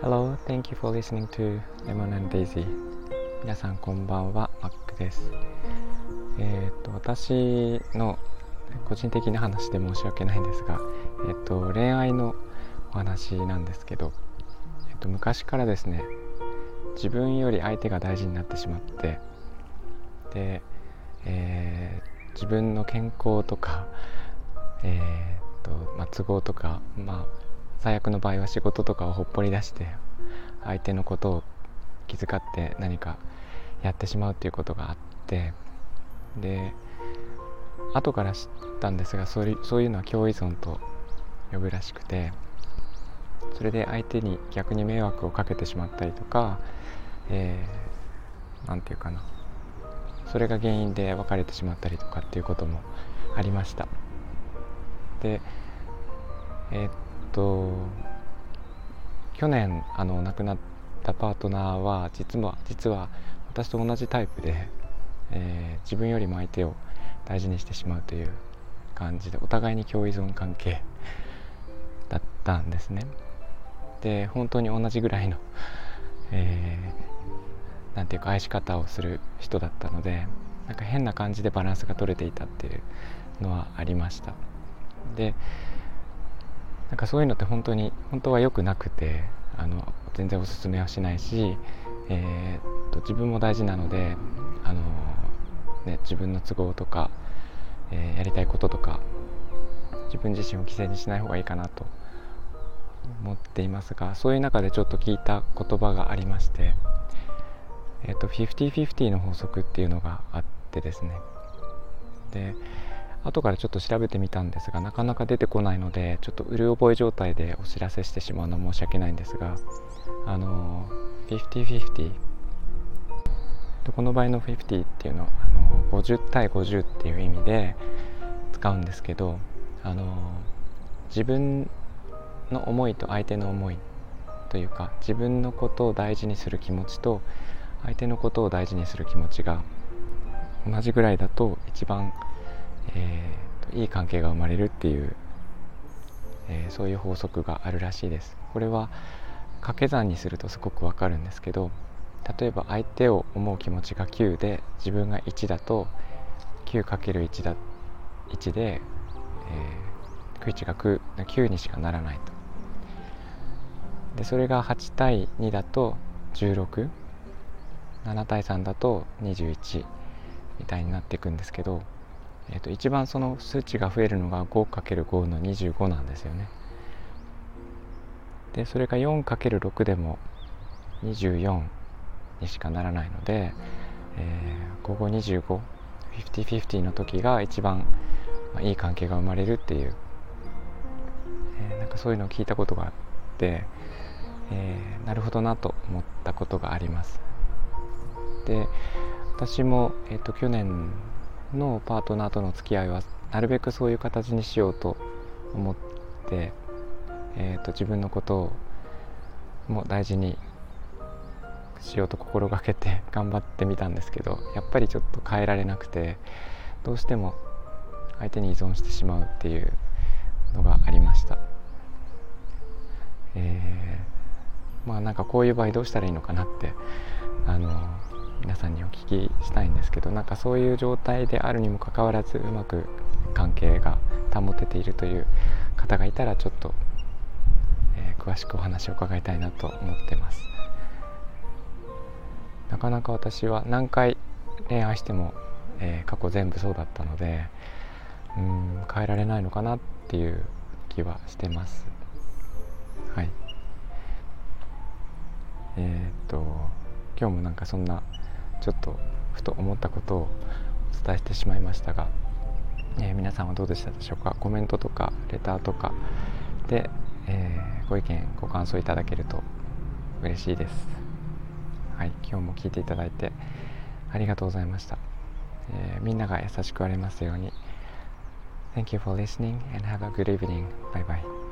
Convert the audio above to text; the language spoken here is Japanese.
Hello, thank you for listening to Lemon and Daisy. 皆さんこんばんは、マックです。えっ、と、私の個人的な話で申し訳ないんですが、えっ、と、恋愛のお話なんですけど、えっ、と、昔からですね自分より相手が大事になってしまってで、えー、自分の健康とか、えーとまあ、都合とか、まあ、最悪の場合は仕事とかをほっぽり出して相手のことを気遣って何かやってしまうっていうことがあってで後から知ったんですがそういうそういうのは共依存と呼ぶらしくてそれで相手に逆に迷惑をかけてしまったりとか何、えー、て言うかなそれが原因で別れてしまったりとかっていうこともありました。でえ、っと去年あの亡くなったパートナーは実は実は私と同じタイプで、えー、自分よりも相手を大事にしてしまうという感じでお互いに共依存関係だったんですね。で本当に同じぐらいの、えー、ていうか愛し方をする人だったのでなんか変な感じでバランスが取れていたっていうのはありました。でなんかそういうのって本当に本当は良くなくてあの全然おすすめはしないし、えー、と自分も大事なのであの、ね、自分の都合とか、えー、やりたいこととか自分自身を犠牲にしない方がいいかなと思っていますがそういう中でちょっと聞いた言葉がありまして、えーと、50-50の法則っていうのがあってですね。で後からちょっと調べてみたんですがなかなか出てこないのでちょっとうる覚え状態でお知らせしてしまうの申し訳ないんですがあの50-50この場合の50っていうのはあの50対50っていう意味で使うんですけどあの自分の思いと相手の思いというか自分のことを大事にする気持ちと相手のことを大事にする気持ちが同じぐらいだと一番、えーと、いい関係が生まれるっていう、えー、そういう法則があるらしいです。これは掛け算にするとすごくわかるんですけど例えば相手を思う気持ちが9で自分が1だと 9×1 だ1で、えー、区1が 9, 9にしかならないとでそれが8対2だと167対3だと21みたいになっていくんですけど、えー、と一番その数値が増えるのが 5×5 の25なんですよね。でそれが 4×6 でも24にしかならないので、えー、午後25 50-50の時が一番、まあ、いい関係が生まれるっていう、えー、なんかそういうのを聞いたことがあって、えー、なるほどなと思ったことがありますで私も、えーと、去年のパートナーとの付き合いはなるべくそういう形にしようと思って、えーと、自分のことをも大事にしようと心がけて 頑張ってみたんですけどやっぱりちょっと変えられなくてどうしても相手に依存してしまうっていうのがありました。えーまあなんかこういう場合どうしたらいいのかなってあの皆さんにお聞きしたいんですけどなんかそういう状態であるにもかかわらずうまく関係が保てているという方がいたらちょっと、えー、詳しくお話を伺いたいなと思ってます。なかなか私は何回恋愛しても、えー、過去全部そうだったのでうん変えられないのかなっていう気はしてます。はい。えー、っと今日もなんかそんなちょっとふと思ったことをお伝えしてしまいましたが、えー、皆さんはどうでしたでしょうか？コメントとかレターとかで、えー、ご意見ご感想いただけると嬉しいですはい今日も聞いていただいてありがとうございました、えー、みんなが優しくありますように Thank you for listening and have a good evening. Bye bye.